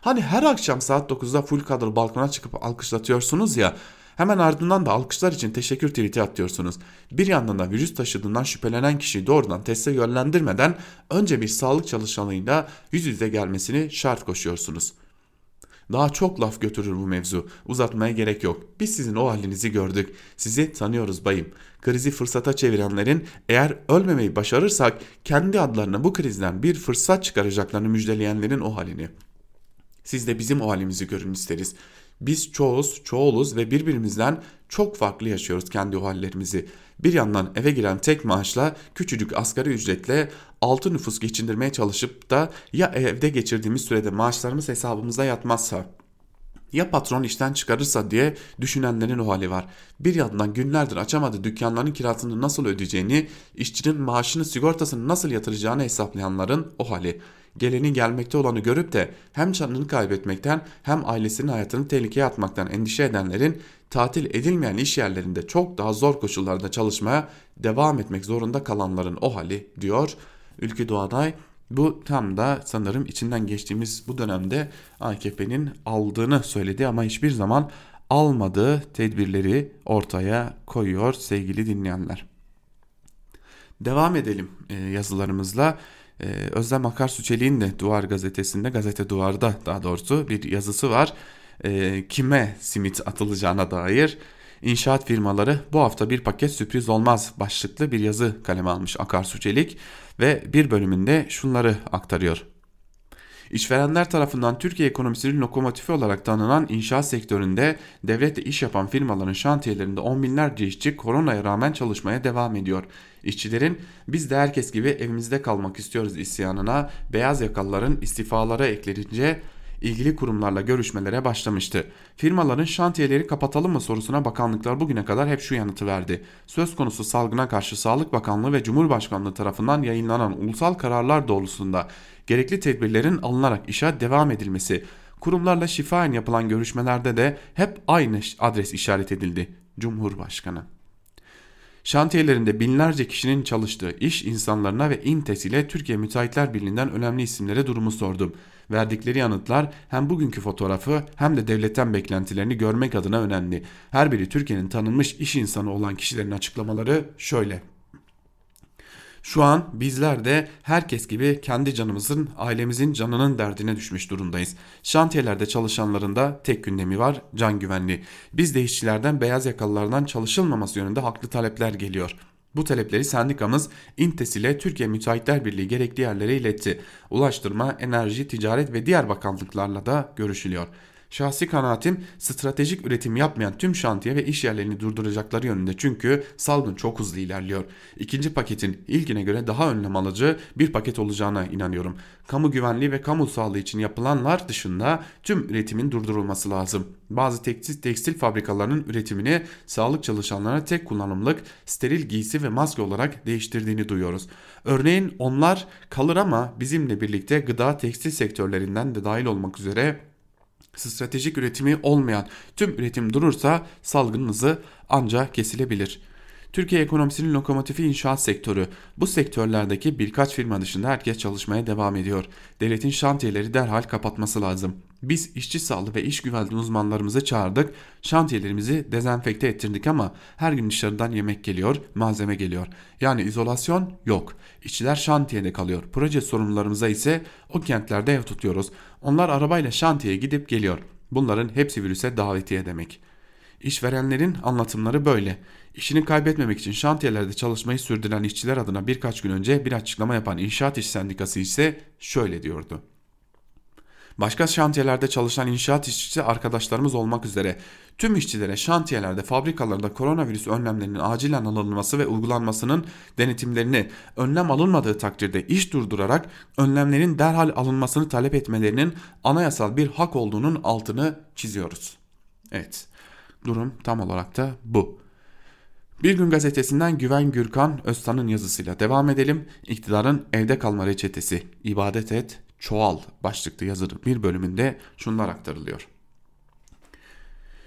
Hani her akşam saat 9'da full kadro balkona çıkıp alkışlatıyorsunuz ya Hemen ardından da alkışlar için teşekkür tweet'i atıyorsunuz. Bir yandan da virüs taşıdığından şüphelenen kişiyi doğrudan teste yönlendirmeden önce bir sağlık çalışanıyla yüz yüze gelmesini şart koşuyorsunuz. Daha çok laf götürür bu mevzu. Uzatmaya gerek yok. Biz sizin o halinizi gördük. Sizi tanıyoruz bayım. Krizi fırsata çevirenlerin eğer ölmemeyi başarırsak kendi adlarına bu krizden bir fırsat çıkaracaklarını müjdeleyenlerin o halini. Siz de bizim o halimizi görün isteriz. Biz çoğuz, çoğuluz ve birbirimizden çok farklı yaşıyoruz kendi hallerimizi. Bir yandan eve giren tek maaşla küçücük asgari ücretle altı nüfus geçindirmeye çalışıp da ya evde geçirdiğimiz sürede maaşlarımız hesabımıza yatmazsa ya patron işten çıkarırsa diye düşünenlerin o hali var. Bir yandan günlerdir açamadığı dükkanların kirasını nasıl ödeyeceğini, işçinin maaşını sigortasını nasıl yatıracağını hesaplayanların o hali geleni gelmekte olanı görüp de hem canını kaybetmekten hem ailesinin hayatını tehlikeye atmaktan endişe edenlerin tatil edilmeyen iş yerlerinde çok daha zor koşullarda çalışmaya devam etmek zorunda kalanların o hali diyor Ülkü Doğaday. Bu tam da sanırım içinden geçtiğimiz bu dönemde AKP'nin aldığını söyledi ama hiçbir zaman almadığı tedbirleri ortaya koyuyor sevgili dinleyenler. Devam edelim e, yazılarımızla. Ee, Özlem Akarsu Çelik'in de Duvar gazetesinde, gazete Duvar'da daha doğrusu bir yazısı var. Ee, kime simit atılacağına dair inşaat firmaları bu hafta bir paket sürpriz olmaz başlıklı bir yazı kaleme almış Akarsu Çelik ve bir bölümünde şunları aktarıyor. İşverenler tarafından Türkiye ekonomisinin lokomotifi olarak tanınan inşaat sektöründe devletle iş yapan firmaların şantiyelerinde on binlerce işçi koronaya rağmen çalışmaya devam ediyor. İşçilerin biz de herkes gibi evimizde kalmak istiyoruz isyanına beyaz yakalıların istifalara eklenince ilgili kurumlarla görüşmelere başlamıştı. Firmaların şantiyeleri kapatalım mı sorusuna bakanlıklar bugüne kadar hep şu yanıtı verdi. Söz konusu salgına karşı Sağlık Bakanlığı ve Cumhurbaşkanlığı tarafından yayınlanan ulusal kararlar doğrultusunda gerekli tedbirlerin alınarak işe devam edilmesi, kurumlarla şifaen yapılan görüşmelerde de hep aynı adres işaret edildi. Cumhurbaşkanı. Şantiyelerinde binlerce kişinin çalıştığı iş insanlarına ve İNTES ile Türkiye Müteahhitler Birliği'nden önemli isimlere durumu sordum. Verdikleri yanıtlar hem bugünkü fotoğrafı hem de devletten beklentilerini görmek adına önemli. Her biri Türkiye'nin tanınmış iş insanı olan kişilerin açıklamaları şöyle. Şu an bizler de herkes gibi kendi canımızın, ailemizin canının derdine düşmüş durumdayız. Şantiyelerde çalışanların da tek gündemi var, can güvenliği. Biz de işçilerden, beyaz yakalılardan çalışılmaması yönünde haklı talepler geliyor. Bu talepleri sendikamız İNTES ile Türkiye Müteahhitler Birliği gerekli yerlere iletti. Ulaştırma, enerji, ticaret ve diğer bakanlıklarla da görüşülüyor. Şahsi kanaatim stratejik üretim yapmayan tüm şantiye ve iş yerlerini durduracakları yönünde çünkü salgın çok hızlı ilerliyor. İkinci paketin ilkine göre daha önlem alıcı bir paket olacağına inanıyorum. Kamu güvenliği ve kamu sağlığı için yapılanlar dışında tüm üretimin durdurulması lazım. Bazı tekstil, tekstil fabrikalarının üretimini sağlık çalışanlarına tek kullanımlık steril giysi ve maske olarak değiştirdiğini duyuyoruz. Örneğin onlar kalır ama bizimle birlikte gıda tekstil sektörlerinden de dahil olmak üzere stratejik üretimi olmayan tüm üretim durursa salgın hızı ancak kesilebilir. Türkiye ekonomisinin lokomotifi inşaat sektörü. Bu sektörlerdeki birkaç firma dışında herkes çalışmaya devam ediyor. Devletin şantiyeleri derhal kapatması lazım. Biz işçi sağlığı ve iş güvenliği uzmanlarımızı çağırdık. Şantiyelerimizi dezenfekte ettirdik ama her gün dışarıdan yemek geliyor, malzeme geliyor. Yani izolasyon yok. İşçiler şantiyede kalıyor. Proje sorumlularımıza ise o kentlerde ev tutuyoruz. Onlar arabayla şantiyeye gidip geliyor. Bunların hepsi virüse davetiye demek. İşverenlerin anlatımları böyle. İşini kaybetmemek için şantiyelerde çalışmayı sürdüren işçiler adına birkaç gün önce bir açıklama yapan İnşaat İş Sendikası ise şöyle diyordu. Başka şantiyelerde çalışan inşaat işçisi arkadaşlarımız olmak üzere tüm işçilere şantiyelerde, fabrikalarda koronavirüs önlemlerinin acilen alınması ve uygulanmasının denetimlerini önlem alınmadığı takdirde iş durdurarak önlemlerin derhal alınmasını talep etmelerinin anayasal bir hak olduğunun altını çiziyoruz. Evet, durum tam olarak da bu. Bir gün gazetesinden Güven Gürkan Öztan'ın yazısıyla devam edelim. İktidarın evde kalma reçetesi. İbadet et, çoğal başlıklı yazının bir bölümünde şunlar aktarılıyor.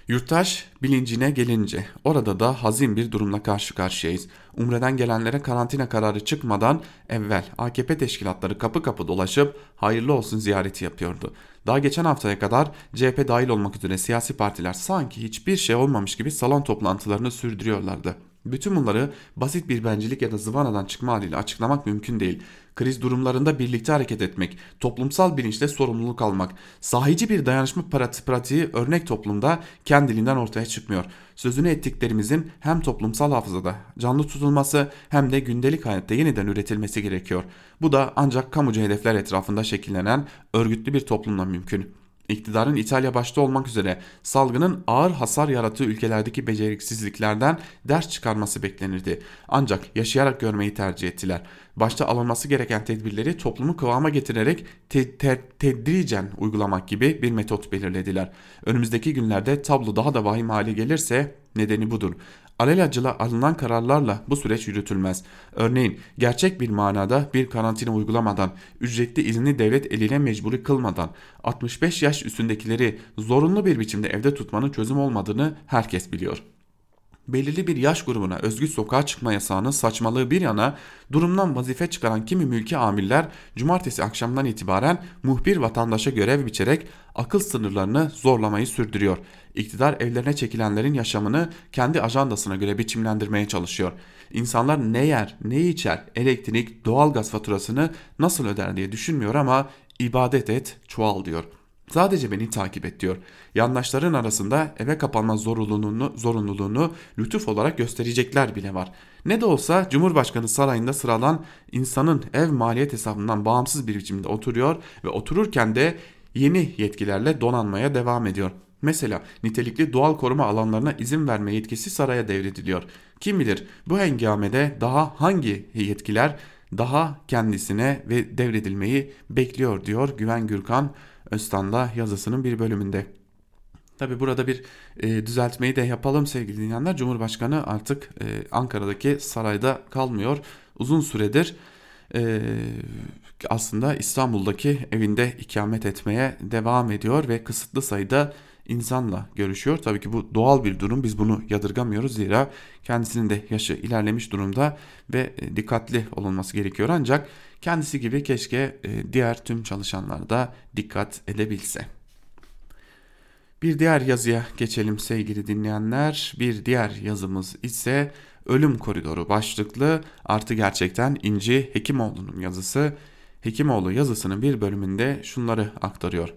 Yurttaş bilincine gelince orada da hazin bir durumla karşı karşıyayız. Umre'den gelenlere karantina kararı çıkmadan evvel AKP teşkilatları kapı kapı dolaşıp hayırlı olsun ziyareti yapıyordu. Daha geçen haftaya kadar CHP dahil olmak üzere siyasi partiler sanki hiçbir şey olmamış gibi salon toplantılarını sürdürüyorlardı. Bütün bunları basit bir bencilik ya da zıvanadan çıkma haliyle açıklamak mümkün değil. Kriz durumlarında birlikte hareket etmek, toplumsal bilinçle sorumluluk almak, sahici bir dayanışma pratiği örnek toplumda kendiliğinden ortaya çıkmıyor. Sözünü ettiklerimizin hem toplumsal hafızada canlı tutulması hem de gündelik hayatta yeniden üretilmesi gerekiyor. Bu da ancak kamucu hedefler etrafında şekillenen örgütlü bir toplumla mümkün. İktidarın İtalya başta olmak üzere salgının ağır hasar yarattığı ülkelerdeki beceriksizliklerden ders çıkarması beklenirdi. Ancak yaşayarak görmeyi tercih ettiler. Başta alınması gereken tedbirleri toplumu kıvama getirerek te te tedricen uygulamak gibi bir metot belirlediler. Önümüzdeki günlerde tablo daha da vahim hale gelirse nedeni budur. Alelacele alınan kararlarla bu süreç yürütülmez. Örneğin gerçek bir manada bir karantina uygulamadan, ücretli izni devlet eliyle mecburi kılmadan, 65 yaş üstündekileri zorunlu bir biçimde evde tutmanın çözüm olmadığını herkes biliyor belirli bir yaş grubuna özgü sokağa çıkma yasağının saçmalığı bir yana durumdan vazife çıkaran kimi mülki amiller cumartesi akşamdan itibaren muhbir vatandaşa görev biçerek akıl sınırlarını zorlamayı sürdürüyor. İktidar evlerine çekilenlerin yaşamını kendi ajandasına göre biçimlendirmeye çalışıyor. İnsanlar ne yer, ne içer, elektrik, doğalgaz faturasını nasıl öder diye düşünmüyor ama ibadet et, çoğal diyor.'' Sadece beni takip et diyor. Yandaşların arasında eve kapanma zorunluluğunu, zorunluluğunu lütuf olarak gösterecekler bile var. Ne de olsa Cumhurbaşkanı sarayında sıralan insanın ev maliyet hesabından bağımsız bir biçimde oturuyor ve otururken de yeni yetkilerle donanmaya devam ediyor. Mesela nitelikli doğal koruma alanlarına izin verme yetkisi saraya devrediliyor. Kim bilir bu hengamede daha hangi yetkiler daha kendisine ve devredilmeyi bekliyor diyor Güven Gürkan Öztan'da yazısının bir bölümünde. Tabi burada bir e, düzeltmeyi de yapalım sevgili dinleyenler. Cumhurbaşkanı artık e, Ankara'daki sarayda kalmıyor. Uzun süredir e, aslında İstanbul'daki evinde ikamet etmeye devam ediyor ve kısıtlı sayıda insanla görüşüyor. Tabii ki bu doğal bir durum. Biz bunu yadırgamıyoruz. Zira kendisinin de yaşı ilerlemiş durumda ve e, dikkatli olunması gerekiyor. Ancak kendisi gibi keşke e, diğer tüm çalışanlar da dikkat edebilse. Bir diğer yazıya geçelim sevgili dinleyenler. Bir diğer yazımız ise Ölüm Koridoru başlıklı artı gerçekten İnci Hekimoğlu'nun yazısı. Hekimoğlu yazısının bir bölümünde şunları aktarıyor.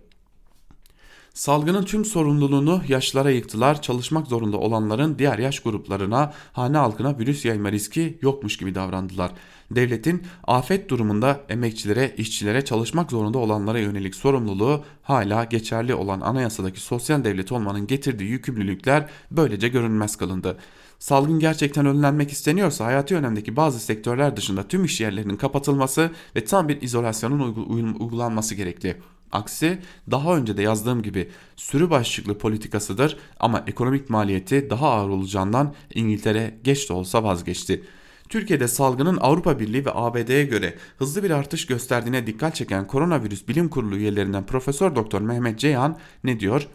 Salgının tüm sorumluluğunu yaşlara yıktılar. Çalışmak zorunda olanların diğer yaş gruplarına, hane halkına virüs yayma riski yokmuş gibi davrandılar. Devletin afet durumunda emekçilere, işçilere, çalışmak zorunda olanlara yönelik sorumluluğu hala geçerli olan anayasadaki sosyal devlet olmanın getirdiği yükümlülükler böylece görünmez kılındı. Salgın gerçekten önlenmek isteniyorsa hayati önemdeki bazı sektörler dışında tüm iş yerlerinin kapatılması ve tam bir izolasyonun uygulanması gerekli. Aksi daha önce de yazdığım gibi sürü başlıklı politikasıdır ama ekonomik maliyeti daha ağır olacağından İngiltere geç de olsa vazgeçti. Türkiye'de salgının Avrupa Birliği ve ABD'ye göre hızlı bir artış gösterdiğine dikkat çeken Koronavirüs Bilim Kurulu üyelerinden Profesör Doktor Mehmet Ceyhan ne diyor?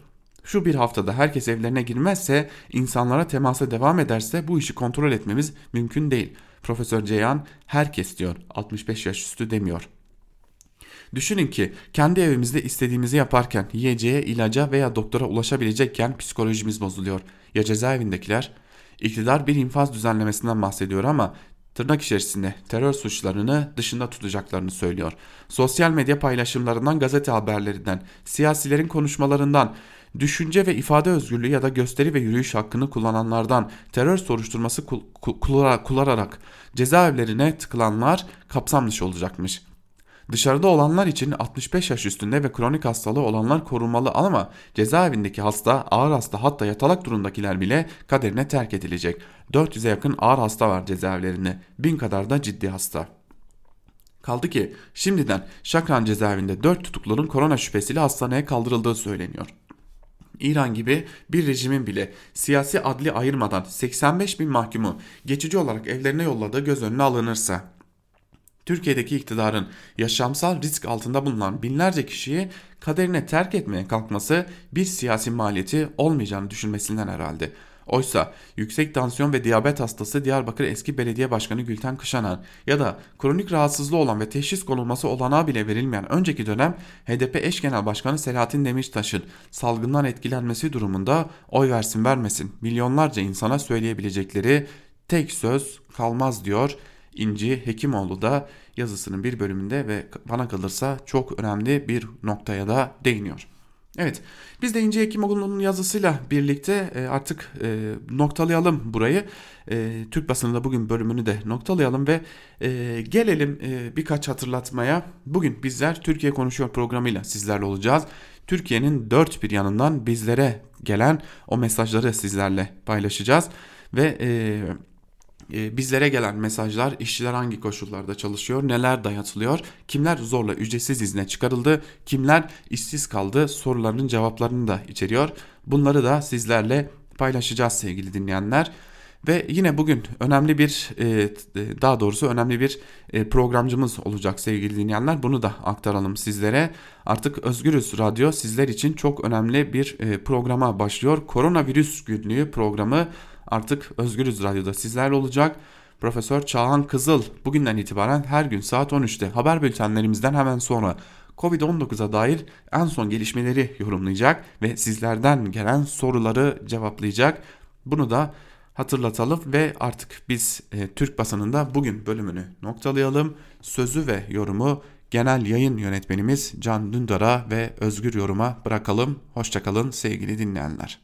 Şu bir haftada herkes evlerine girmezse, insanlara temasa devam ederse bu işi kontrol etmemiz mümkün değil. Profesör Ceyhan herkes diyor, 65 yaş üstü demiyor.'' Düşünün ki kendi evimizde istediğimizi yaparken yiyeceğe, ilaca veya doktora ulaşabilecekken psikolojimiz bozuluyor. Ya cezaevindekiler? İktidar bir infaz düzenlemesinden bahsediyor ama tırnak içerisinde terör suçlarını dışında tutacaklarını söylüyor. Sosyal medya paylaşımlarından, gazete haberlerinden, siyasilerin konuşmalarından, düşünce ve ifade özgürlüğü ya da gösteri ve yürüyüş hakkını kullananlardan terör soruşturması kullanarak cezaevlerine tıkılanlar kapsam dışı olacakmış. Dışarıda olanlar için 65 yaş üstünde ve kronik hastalığı olanlar korunmalı ama cezaevindeki hasta, ağır hasta hatta yatalak durumdakiler bile kaderine terk edilecek. 400'e yakın ağır hasta var cezaevlerinde, 1000 kadar da ciddi hasta. Kaldı ki şimdiden Şakran cezaevinde 4 tutuklunun korona şüphesiyle hastaneye kaldırıldığı söyleniyor. İran gibi bir rejimin bile siyasi adli ayırmadan 85 bin mahkumu geçici olarak evlerine yolladığı göz önüne alınırsa Türkiye'deki iktidarın yaşamsal risk altında bulunan binlerce kişiyi kaderine terk etmeye kalkması bir siyasi maliyeti olmayacağını düşünmesinden herhalde. Oysa yüksek tansiyon ve diyabet hastası Diyarbakır eski belediye başkanı Gülten Kışanan ya da kronik rahatsızlığı olan ve teşhis konulması olanağı bile verilmeyen önceki dönem HDP eş genel başkanı Selahattin Demirtaş'ın salgından etkilenmesi durumunda oy versin vermesin milyonlarca insana söyleyebilecekleri tek söz kalmaz diyor İnci Hekimoğlu da yazısının bir bölümünde ve bana kalırsa çok önemli bir noktaya da değiniyor. Evet biz de İnci Hekimoğlu'nun yazısıyla birlikte e, artık e, noktalayalım burayı. E, Türk basınında bugün bölümünü de noktalayalım ve gelelim birkaç hatırlatmaya. Bugün bizler Türkiye Konuşuyor programıyla sizlerle olacağız. Türkiye'nin dört bir yanından bizlere gelen o mesajları sizlerle paylaşacağız. Ve bizlere gelen mesajlar işçiler hangi koşullarda çalışıyor, neler dayatılıyor, kimler zorla ücretsiz izne çıkarıldı, kimler işsiz kaldı sorularının cevaplarını da içeriyor. Bunları da sizlerle paylaşacağız sevgili dinleyenler. Ve yine bugün önemli bir e, daha doğrusu önemli bir e, programcımız olacak sevgili dinleyenler. Bunu da aktaralım sizlere. Artık Özgürüz Radyo sizler için çok önemli bir programa başlıyor. Koronavirüs günlüğü programı artık Özgürüz Radyo'da sizlerle olacak. Profesör Çağhan Kızıl bugünden itibaren her gün saat 13'te haber bültenlerimizden hemen sonra Covid-19'a dair en son gelişmeleri yorumlayacak ve sizlerden gelen soruları cevaplayacak. Bunu da hatırlatalım ve artık biz e, Türk basınında bugün bölümünü noktalayalım. Sözü ve yorumu genel yayın yönetmenimiz Can Dündar'a ve Özgür Yorum'a bırakalım. Hoşçakalın sevgili dinleyenler.